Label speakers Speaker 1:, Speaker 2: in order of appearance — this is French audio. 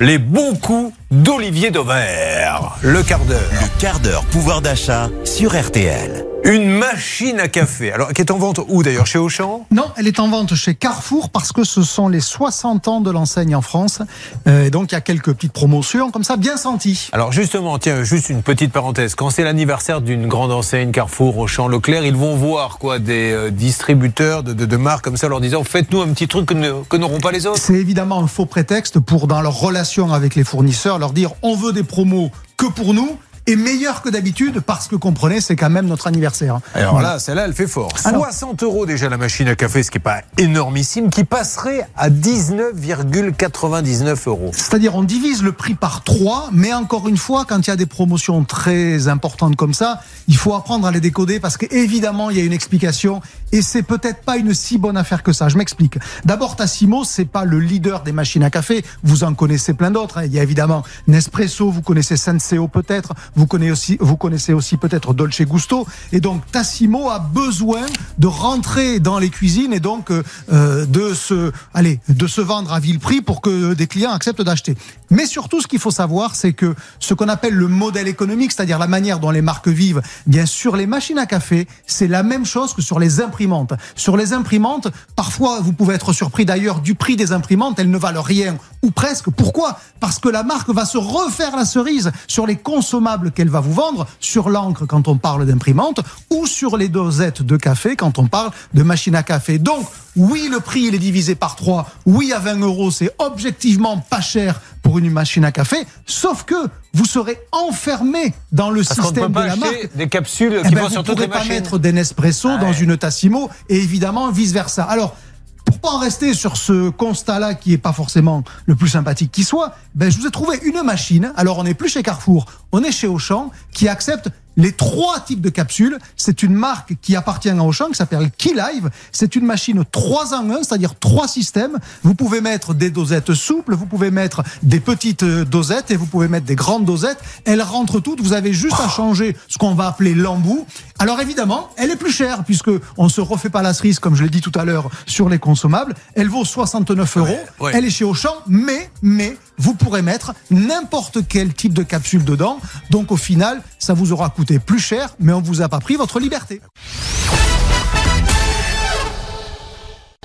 Speaker 1: les bons coups d'Olivier Dauvert. Le quart d'heure.
Speaker 2: Le quart d'heure pouvoir d'achat sur RTL.
Speaker 1: Une machine à café. Alors, qui est en vente où d'ailleurs Chez Auchan?
Speaker 3: Non, elle est en vente chez Carrefour parce que ce sont les 60 ans de l'enseigne en France. Euh, et donc, il y a quelques petites promotions comme ça, bien senties.
Speaker 1: Alors, justement, tiens, juste une petite parenthèse. Quand c'est l'anniversaire d'une grande enseigne, Carrefour, Auchan, Leclerc, ils vont voir quoi des euh, distributeurs de, de, de, marques comme ça, leur disant faites-nous un petit truc que, ne, que n'auront pas les autres.
Speaker 3: C'est évidemment un faux prétexte pour, dans leur relation avec les fournisseurs, leur dire on veut des promos que pour nous est meilleur que d'habitude parce que comprenez, c'est quand même notre anniversaire.
Speaker 1: Alors voilà. là, celle-là, elle fait fort. Alors, 60 euros déjà la machine à café, ce qui n'est pas énormissime, qui passerait à 19,99 euros.
Speaker 3: C'est-à-dire, on divise le prix par 3, mais encore une fois, quand il y a des promotions très importantes comme ça, il faut apprendre à les décoder parce qu'évidemment, il y a une explication et c'est peut-être pas une si bonne affaire que ça. Je m'explique. D'abord, Tassimo, c'est pas le leader des machines à café. Vous en connaissez plein d'autres. Il y a évidemment Nespresso, vous connaissez Senseo peut-être. Vous connaissez aussi, peut-être Dolce Gusto. Et donc Tassimo a besoin de rentrer dans les cuisines et donc euh, de se, de se vendre à vil prix pour que des clients acceptent d'acheter. Mais surtout, ce qu'il faut savoir, c'est que ce qu'on appelle le modèle économique, c'est-à-dire la manière dont les marques vivent, bien sûr, les machines à café, c'est la même chose que sur les imprimantes. Sur les imprimantes, parfois, vous pouvez être surpris d'ailleurs du prix des imprimantes, elles ne valent rien ou presque. Pourquoi? Parce que la marque va se refaire la cerise sur les consommables qu'elle va vous vendre, sur l'encre quand on parle d'imprimante, ou sur les dosettes de café quand on parle de machine à café. Donc, oui, le prix, il est divisé par 3. Oui, à 20 euros, c'est objectivement pas cher pour une machine à café, sauf que vous serez enfermé dans le
Speaker 1: Parce
Speaker 3: système
Speaker 1: peut
Speaker 3: de la marque.
Speaker 1: Des capsules
Speaker 3: Eh
Speaker 1: qui
Speaker 3: ben,
Speaker 1: vont
Speaker 3: vous
Speaker 1: sur
Speaker 3: ne
Speaker 1: toutes les
Speaker 3: pourrez pas
Speaker 1: machines.
Speaker 3: mettre des Nespresso
Speaker 1: Ouais.
Speaker 3: dans une Tassimo et évidemment vice versa. Alors pour pas en rester sur ce constat-là qui est pas forcément le plus sympathique qui soit, ben je vous ai trouvé une machine. Alors on n'est plus chez Carrefour, on est chez Auchan qui accepte les trois types de capsules. C'est une marque qui appartient à Auchan qui s'appelle Key Live. C'est une machine 3 en 1, c'est-à-dire trois systèmes. Vous pouvez mettre des dosettes souples, vous pouvez mettre des petites euh, dosettes et vous pouvez mettre des grandes dosettes. Elles rentrent toutes. Vous avez juste à changer ce qu'on va appeler l'embout. Alors évidemment, elle est plus chère puisque on se refait pas la cerise comme je l'ai dit tout à l'heure sur les consommables. Elle vaut 69 euros.
Speaker 1: ouais.
Speaker 3: Elle est chez Auchan, mais mais vous pourrez mettre n'importe quel type de capsule dedans. Donc au final, ça vous aura coûté plus cher, mais on vous a pas pris votre liberté.